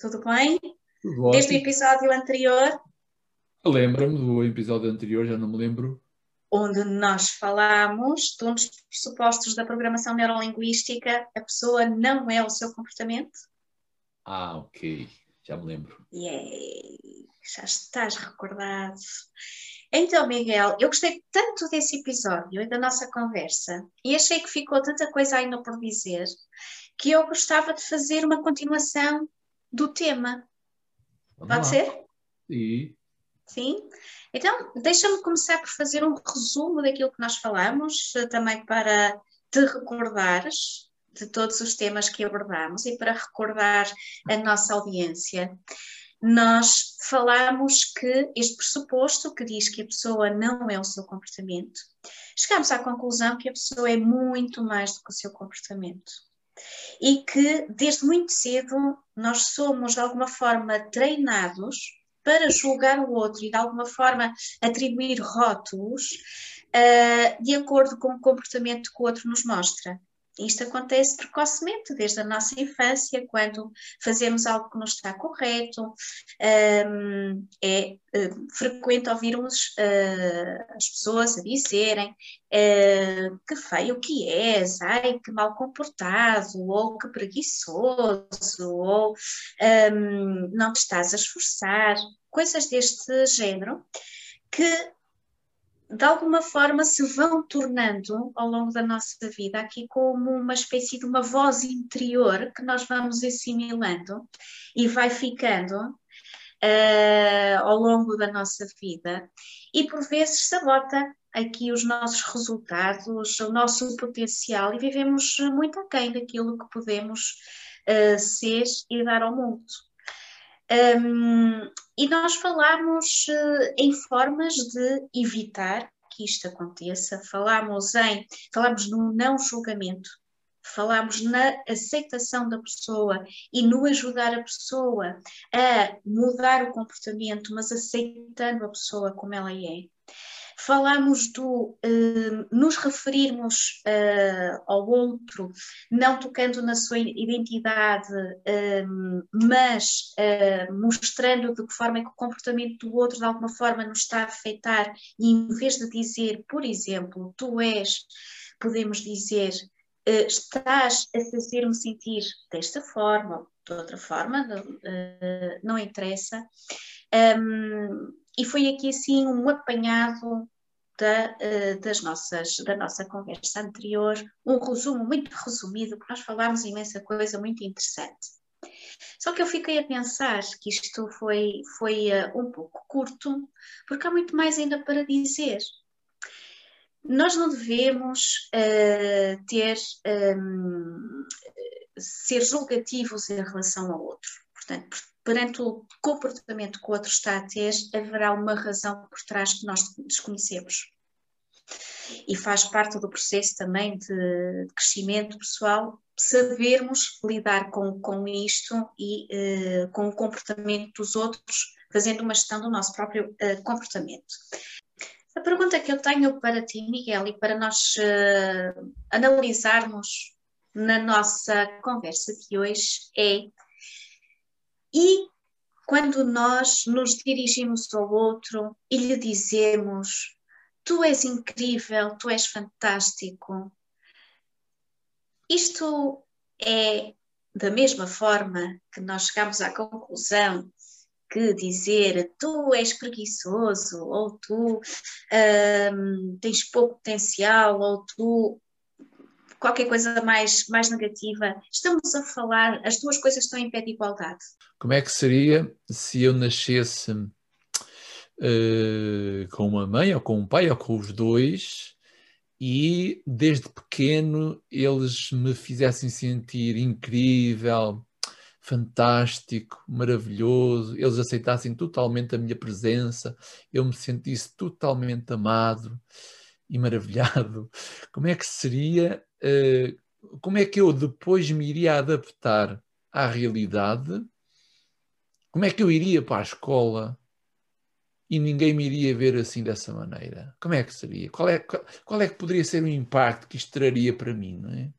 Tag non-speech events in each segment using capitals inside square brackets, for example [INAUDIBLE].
Tudo bem? Tudo Desde o episódio anterior, Lembra-me do episódio anterior, já não me lembro. onde nós falámos de um dos pressupostos da programação neurolinguística, a pessoa não é o seu comportamento. Ah, ok. Já me lembro. Yay! Já estás recordado. Então, Miguel, eu gostei tanto desse episódio e da nossa conversa e achei que ficou tanta coisa ainda por dizer que eu gostava de fazer uma continuação do tema. Vamos Pode lá. ser? E Sim. Então, deixa-me começar por fazer um resumo daquilo que nós falamos, eh, também para te recordares de todos os temas que abordamos e para recordar a nossa audiência. Nós falamos que este pressuposto que diz que a pessoa não é o seu comportamento, chegamos à conclusão que a pessoa é muito mais do que o seu comportamento. E que desde muito cedo nós somos de alguma forma treinados para julgar o outro e de alguma forma atribuir rótulos uh, de acordo com o comportamento que o outro nos mostra. Isto acontece precocemente, desde a nossa infância, quando fazemos algo que não está correto. Um, é uh, frequente ouvirmos uh, as pessoas a dizerem uh, que feio que és, ai que mal comportado, ou que preguiçoso, ou um, não te estás a esforçar, coisas deste género que de alguma forma se vão tornando ao longo da nossa vida aqui como uma espécie de uma voz interior que nós vamos assimilando e vai ficando uh, ao longo da nossa vida e por vezes sabota aqui os nossos resultados, o nosso potencial e vivemos muito aquém daquilo que podemos uh, ser e dar ao mundo. Um, e nós falamos uh, em formas de evitar que isto aconteça, falamos em, falamos no não julgamento, falamos na aceitação da pessoa e no ajudar a pessoa a mudar o comportamento, mas aceitando a pessoa como ela é. Falamos do uh, nos referirmos uh, ao outro, não tocando na sua identidade, uh, mas mostrando de que forma é que o comportamento do outro de alguma forma nos está a afetar, e em vez de dizer, por exemplo, tu és, podemos dizer, estás a fazer-me sentir desta forma, de outra forma, não, não interessa. Um, e foi aqui assim um apanhado da, uh, das nossas, da nossa conversa anterior, um resumo muito resumido, porque nós falámos imensa coisa muito interessante. Só que eu fiquei a pensar que isto foi, foi uh, um pouco curto, porque há muito mais ainda para dizer. Nós não devemos uh, ter, um, ser julgativos em relação ao outro. Portanto, perante o comportamento que o outro está a ter, haverá uma razão por trás que nós desconhecemos. E faz parte do processo também de crescimento pessoal sabermos lidar com, com isto e uh, com o comportamento dos outros, fazendo uma gestão do nosso próprio uh, comportamento. A pergunta que eu tenho para ti, Miguel, e para nós uh, analisarmos na nossa conversa de hoje é e quando nós nos dirigimos ao outro e lhe dizemos: Tu és incrível, tu és fantástico, isto é da mesma forma que nós chegamos à conclusão que dizer tu és preguiçoso, ou tu um, tens pouco potencial, ou tu qualquer coisa mais, mais negativa. Estamos a falar, as duas coisas estão em pé de igualdade. Como é que seria se eu nascesse uh, com uma mãe, ou com um pai, ou com os dois, e desde pequeno eles me fizessem sentir incrível, fantástico, maravilhoso, eles aceitassem totalmente a minha presença, eu me sentisse totalmente amado e maravilhado, [LAUGHS] como é que seria, uh, como é que eu depois me iria adaptar à realidade? Como é que eu iria para a escola e ninguém me iria ver assim dessa maneira? Como é que seria? Qual é, qual, qual é que poderia ser o impacto que isto traria para mim, não é?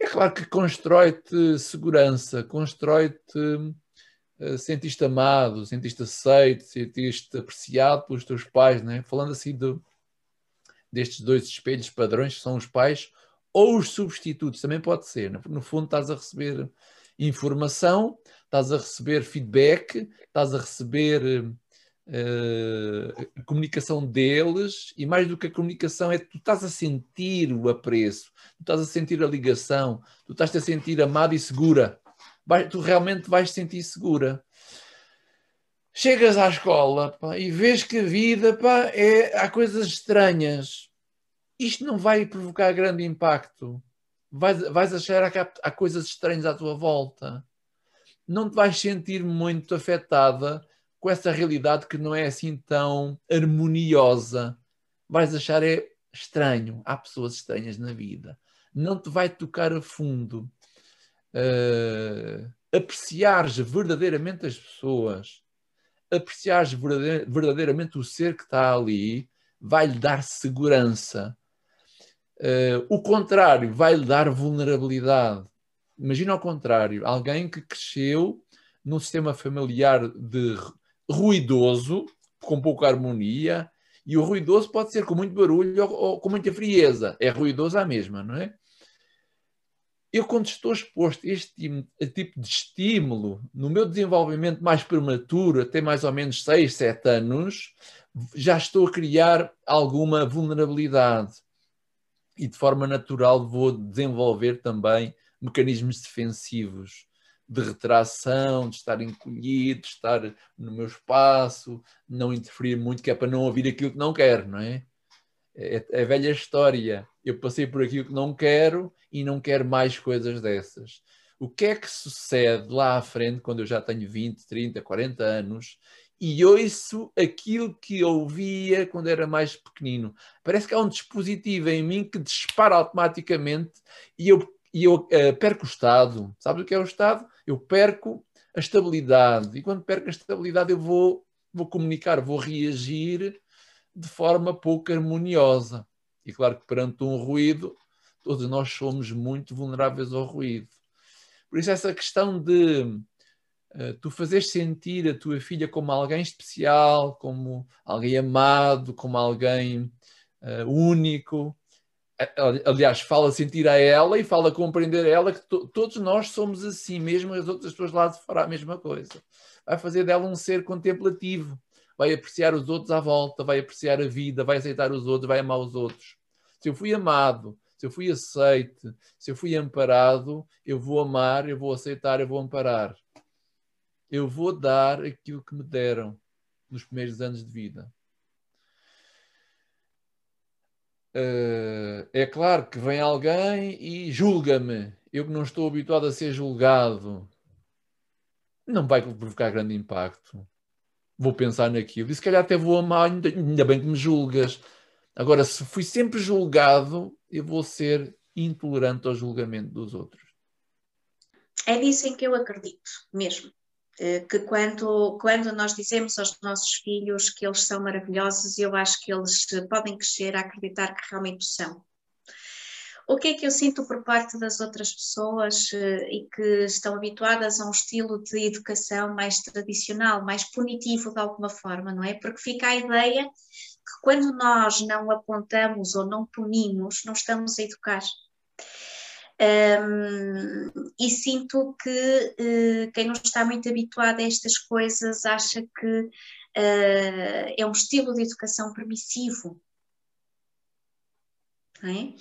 É claro que constrói-te segurança, constrói-te uh, sentiste amado, sentiste aceito, sentiste apreciado pelos teus pais, né? falando assim de, destes dois espelhos padrões que são os pais ou os substitutos, também pode ser. No, fundo, estás a receber informação, estás a receber feedback, estás a receber uh, comunicação deles, e mais do que a comunicação, é tu estás a sentir o apreço, tu estás a sentir a ligação, tu estás a sentir amada e segura. Vai, tu realmente vais sentir segura. Chegas à escola pá, e vês que a vida pá, é, há coisas estranhas. Isto não vai provocar grande impacto. Vais, vais achar que há, há coisas estranhas à tua volta. Não te vais sentir muito afetada com essa realidade que não é assim tão harmoniosa. Vais achar é estranho. Há pessoas estranhas na vida. Não te vai tocar a fundo. Uh, apreciares verdadeiramente as pessoas, apreciares verdadeiramente o ser que está ali, vai-lhe dar segurança. Uh, o contrário vai-lhe dar vulnerabilidade. Imagina ao contrário, alguém que cresceu num sistema familiar de ruidoso, com pouca harmonia, e o ruidoso pode ser com muito barulho ou, ou com muita frieza. É ruidoso à mesma, não é? Eu, quando estou exposto a este tipo de estímulo no meu desenvolvimento mais prematuro, até mais ou menos 6, 7 anos, já estou a criar alguma vulnerabilidade. E de forma natural vou desenvolver também mecanismos defensivos de retração, de estar encolhido, de estar no meu espaço, não interferir muito, que é para não ouvir aquilo que não quero, não é? É, é a velha história. Eu passei por aquilo que não quero e não quero mais coisas dessas. O que é que sucede lá à frente, quando eu já tenho 20, 30, 40 anos, e ouço aquilo que ouvia quando era mais pequenino? Parece que há um dispositivo em mim que dispara automaticamente e eu e eu uh, perco o Estado. Sabe o que é o Estado? Eu perco a estabilidade. E quando perco a estabilidade, eu vou, vou comunicar, vou reagir de forma pouco harmoniosa. E claro que perante um ruído, todos nós somos muito vulneráveis ao ruído. Por isso, essa questão de uh, tu fazeres sentir a tua filha como alguém especial, como alguém amado, como alguém uh, único, aliás, fala sentir a ela e fala compreender a ela que to todos nós somos assim, mesmo as outras pessoas lá de fora a mesma coisa. Vai fazer dela um ser contemplativo, vai apreciar os outros à volta, vai apreciar a vida, vai aceitar os outros, vai amar os outros. Se eu fui amado, se eu fui aceite, se eu fui amparado, eu vou amar, eu vou aceitar, eu vou amparar. Eu vou dar aquilo que me deram nos primeiros anos de vida. Uh, é claro que vem alguém e julga-me. Eu que não estou habituado a ser julgado, não vai provocar grande impacto. Vou pensar naquilo e se calhar até vou amar, ainda, bem que me julgas. Agora, se fui sempre julgado, eu vou ser intolerante ao julgamento dos outros. É disso em que eu acredito, mesmo. Eh, que quando, quando nós dizemos aos nossos filhos que eles são maravilhosos, eu acho que eles podem crescer a acreditar que realmente são. O que é que eu sinto por parte das outras pessoas eh, e que estão habituadas a um estilo de educação mais tradicional, mais punitivo de alguma forma, não é? Porque fica a ideia que quando nós não apontamos ou não punimos, não estamos a educar. E sinto que uh, quem não está muito habituado a estas coisas acha que uh, é um estilo de educação permissivo. É?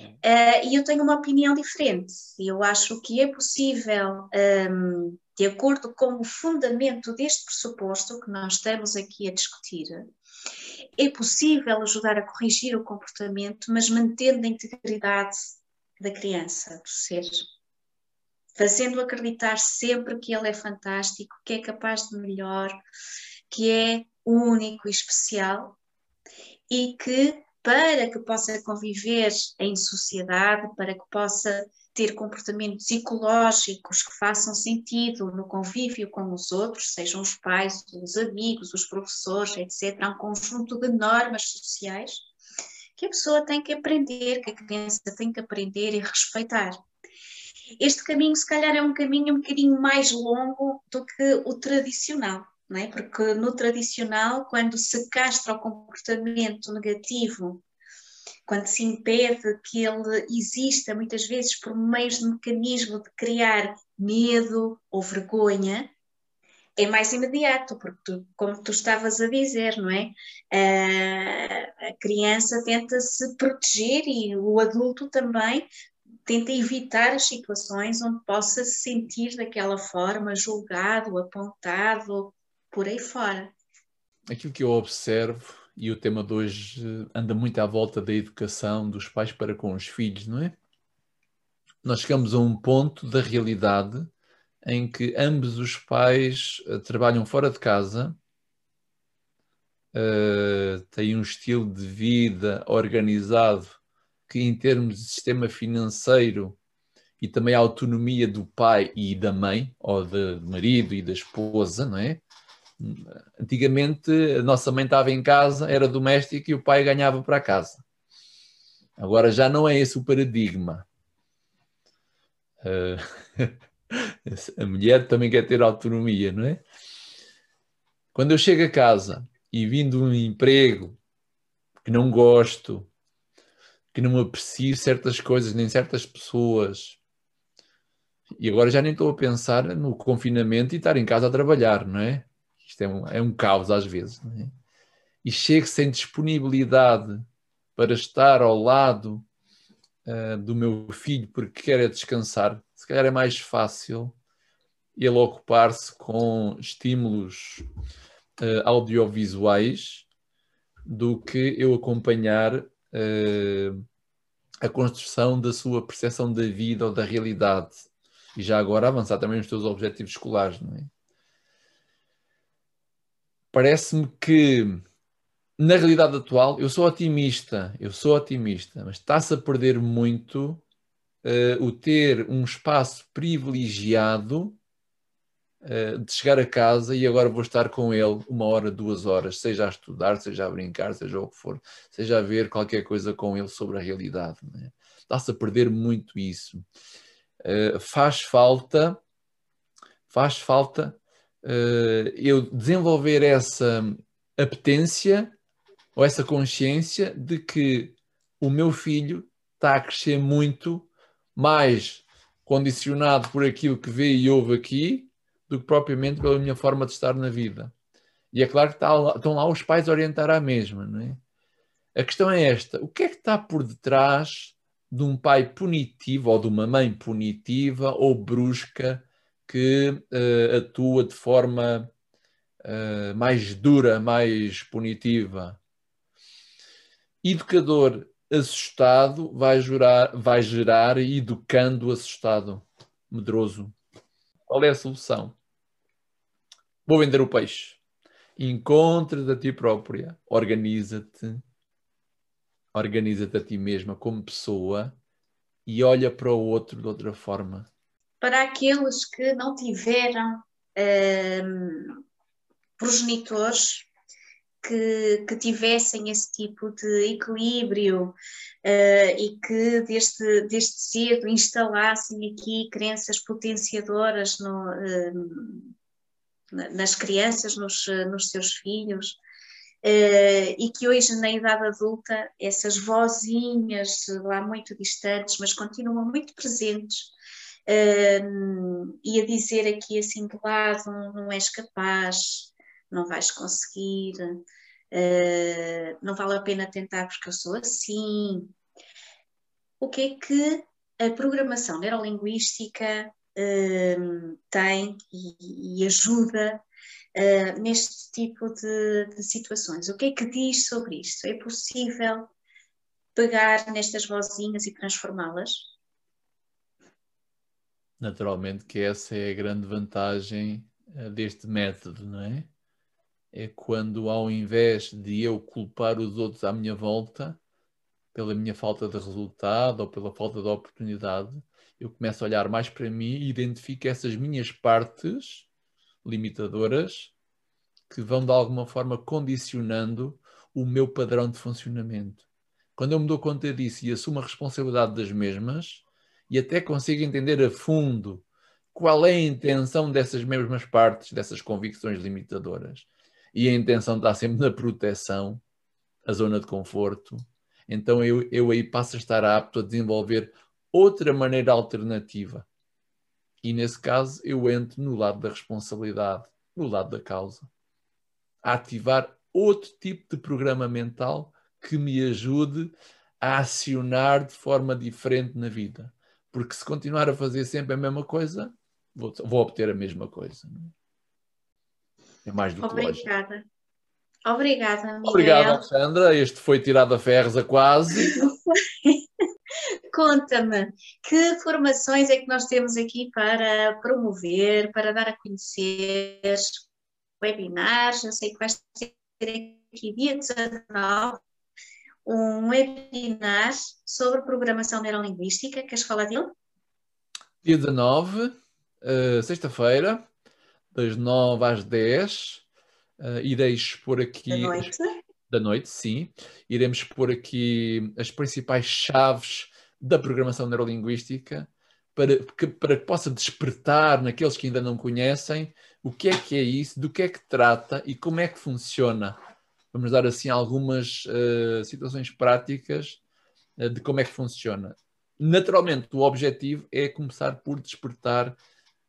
Uh, e eu tenho uma opinião diferente. Eu acho que é possível, um, de acordo com o fundamento deste pressuposto que nós estamos aqui a discutir, é possível ajudar a corrigir o comportamento, mas mantendo a integridade da criança, do ser. fazendo acreditar sempre que ele é fantástico, que é capaz de melhor, que é único e especial e que para que possa conviver em sociedade, para que possa ter comportamentos ecológicos que façam sentido no convívio com os outros, sejam os pais, os amigos, os professores, etc. Há um conjunto de normas sociais que a pessoa tem que aprender, que a criança tem que aprender e respeitar. Este caminho, se calhar, é um caminho um bocadinho mais longo do que o tradicional, é? Porque no tradicional, quando se castra o comportamento negativo quando se impede que ele exista, muitas vezes por meios de mecanismo de criar medo ou vergonha, é mais imediato, porque tu, como tu estavas a dizer, não é? a criança tenta se proteger e o adulto também tenta evitar as situações onde possa se sentir daquela forma, julgado, apontado, por aí fora. Aquilo que eu observo e o tema de hoje anda muito à volta da educação dos pais para com os filhos, não é? Nós chegamos a um ponto da realidade em que ambos os pais uh, trabalham fora de casa, uh, têm um estilo de vida organizado que, em termos de sistema financeiro e também a autonomia do pai e da mãe, ou do marido e da esposa, não é? Antigamente a nossa mãe estava em casa, era doméstica e o pai ganhava para casa. Agora já não é esse o paradigma. Uh, [LAUGHS] a mulher também quer ter autonomia, não é? Quando eu chego a casa e vindo um emprego que não gosto, que não aprecio certas coisas nem certas pessoas, e agora já nem estou a pensar no confinamento e estar em casa a trabalhar, não é? Isto é um, é um caos às vezes. É? E chego sem disponibilidade para estar ao lado uh, do meu filho porque quer é descansar. Se calhar é mais fácil ele ocupar-se com estímulos uh, audiovisuais do que eu acompanhar uh, a construção da sua percepção da vida ou da realidade. E já agora avançar também nos teus objetivos escolares, não é? Parece-me que na realidade atual eu sou otimista, eu sou otimista, mas está-se a perder muito uh, o ter um espaço privilegiado uh, de chegar a casa e agora vou estar com ele uma hora, duas horas, seja a estudar, seja a brincar, seja o que for, seja a ver qualquer coisa com ele sobre a realidade. É? Está-se a perder muito isso. Uh, faz falta, faz falta eu desenvolver essa apetência ou essa consciência de que o meu filho está a crescer muito mais condicionado por aquilo que vê e ouve aqui do que propriamente pela minha forma de estar na vida. E é claro que estão lá os pais a orientar à mesma, não é? A questão é esta: o que é que está por detrás de um pai punitivo ou de uma mãe punitiva ou brusca que uh, atua de forma uh, mais dura, mais punitiva. Educador assustado vai, jurar, vai gerar educando assustado, medroso. Qual é a solução? Vou vender o peixe. Encontra-te a ti própria, organiza-te, organiza-te a ti mesma como pessoa e olha para o outro de outra forma para aqueles que não tiveram um, progenitores que, que, tivessem esse tipo de equilíbrio uh, e que desde, desde cedo instalassem aqui crenças potenciadoras no, uh, nas crianças, nos, nos seus filhos, uh, e que hoje, na idade adulta, essas vozinhas lá muito distantes, mas continuam muito presentes, uh, e a dizer aqui assim de lado, não és capaz, não vais conseguir, uh, não vale a pena tentar porque eu sou assim. O que é que a programação neurolinguística uh, tem e, e ajuda uh, neste tipo de, de, situações? O que é que diz sobre isto? É possível pegar nestas vozinhas e transformá-las? Naturalmente que essa é a grande vantagem uh, deste método, não é? É quando, ao invés de eu culpar os outros à minha volta pela minha falta de resultado ou pela falta de oportunidade, eu começo a olhar mais para mim e identifico essas minhas partes limitadoras que vão de alguma forma condicionando o meu padrão de funcionamento. Quando eu me dou conta disso e assumo a responsabilidade das mesmas e até consigo entender a fundo qual é a intenção dessas mesmas partes, dessas convicções limitadoras, e a intenção está sempre na proteção, a zona de conforto, então eu, eu aí passo a estar apto a desenvolver outra maneira alternativa. E nesse caso eu entro no lado da responsabilidade, no lado da causa. A ativar outro tipo de programa mental que me ajude a acionar de forma diferente na vida. Porque se continuar a fazer sempre a mesma coisa, vou, vou obter a mesma coisa. É? é mais do que Obrigada. Obrigada, Miguel. Obrigado, Alexandra. Este foi tirado a ferros a quase. [LAUGHS] Conta-me, que formações é que nós temos aqui para promover, para dar a conhecer webinars? Eu sei que vai ser aqui dia 19 um webinar sobre programação neurolinguística. Queres falar dele? Dia 19, uh, eh, sexta-feira, das 9 às 10. Uh, irei expor aqui. Da noite? Da noite, sim. Iremos expor aqui as principais chaves da programação neurolinguística para que, para que possa despertar naqueles que ainda não conhecem o que é que é isso, do que é que trata e como é que funciona. Vamos dar assim algumas uh, situações práticas uh, de como é que funciona. Naturalmente, o objetivo é começar por despertar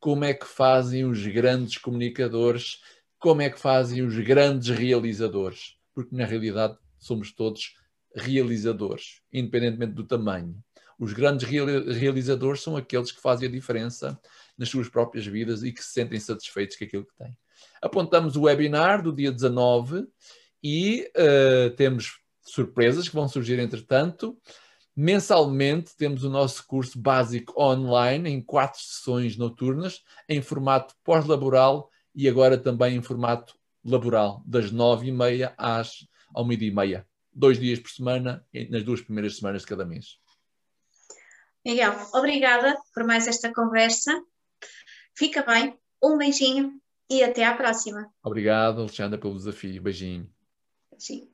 como é que fazem os grandes comunicadores como é que fazem os grandes realizadores, porque na realidade somos todos realizadores, independentemente do tamanho. Os grandes realizadores são aqueles que fazem a diferença nas suas próprias vidas e que se sentem satisfeitos com aquilo que têm. Apontamos o webinar do dia 19 e uh, temos surpresas que vão surgir entretanto. Mensalmente temos o nosso curso básico online em quatro sessões noturnas, em formato pós-laboral e agora também em formato laboral, das nove e meia às ao meio-dia e meia. Dois dias por semana, nas duas primeiras semanas de cada mês. Miguel, obrigada por mais esta conversa. Fica bem, um beijinho e até à próxima. Obrigado, Alexandra, pelo desafio. Beijinho. Beijinho.